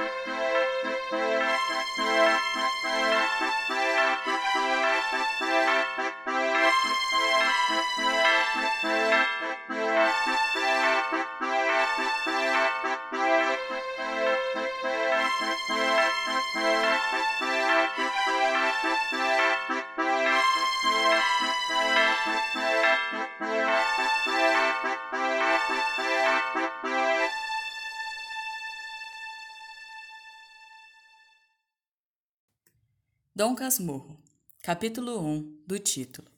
Thank you. Dom Casmurro, capítulo 1 do título.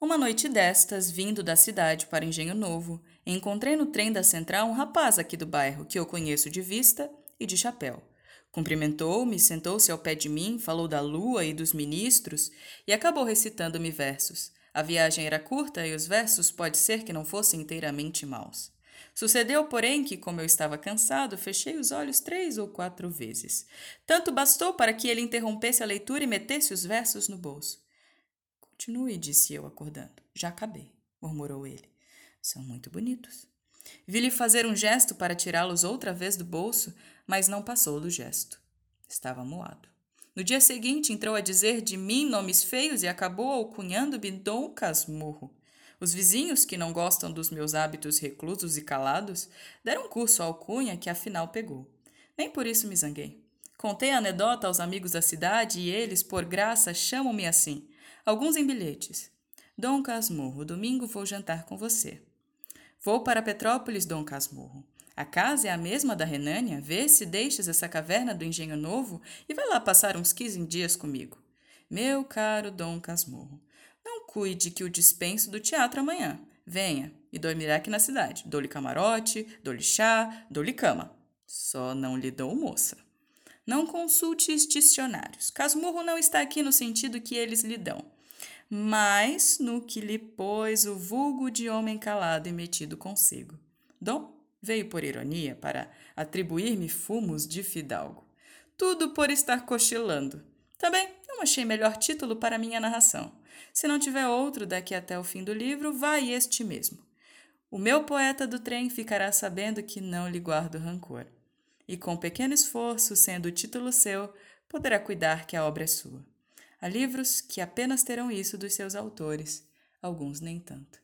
Uma noite destas, vindo da cidade para Engenho Novo, encontrei no trem da central um rapaz aqui do bairro que eu conheço de vista e de chapéu. Cumprimentou-me, sentou-se ao pé de mim, falou da lua e dos ministros e acabou recitando-me versos. A viagem era curta e os versos pode ser que não fossem inteiramente maus. Sucedeu, porém, que, como eu estava cansado, fechei os olhos três ou quatro vezes. Tanto bastou para que ele interrompesse a leitura e metesse os versos no bolso. Continue, disse eu, acordando. Já acabei, murmurou ele. São muito bonitos. Vi-lhe fazer um gesto para tirá-los outra vez do bolso, mas não passou do gesto. Estava moado. No dia seguinte, entrou a dizer de mim nomes feios e acabou alcunhando-me Dom Casmurro. Os vizinhos, que não gostam dos meus hábitos reclusos e calados, deram curso à alcunha que afinal pegou. Nem por isso me zanguei. Contei a anedota aos amigos da cidade e eles, por graça, chamam-me assim. Alguns em bilhetes. Dom Casmurro, domingo vou jantar com você. Vou para Petrópolis, Dom Casmurro. A casa é a mesma da Renânia, vê se deixas essa caverna do Engenho Novo e vai lá passar uns 15 dias comigo. Meu caro Dom Casmurro, cuide que o dispenso do teatro amanhã. Venha e dormirá aqui na cidade. Dou-lhe camarote, dou-lhe chá, dou-lhe cama. Só não lhe dou moça. Não consulte os dicionários. Casmurro não está aqui no sentido que eles lhe dão, mas no que lhe pôs o vulgo de homem calado e metido consigo. Dom veio por ironia para atribuir-me fumos de fidalgo. Tudo por estar cochilando. Também não achei melhor título para minha narração. Se não tiver outro daqui até o fim do livro, vai este mesmo. O meu poeta do trem ficará sabendo que não lhe guardo rancor. E com pequeno esforço, sendo o título seu, poderá cuidar que a obra é sua. Há livros que apenas terão isso dos seus autores, alguns nem tanto.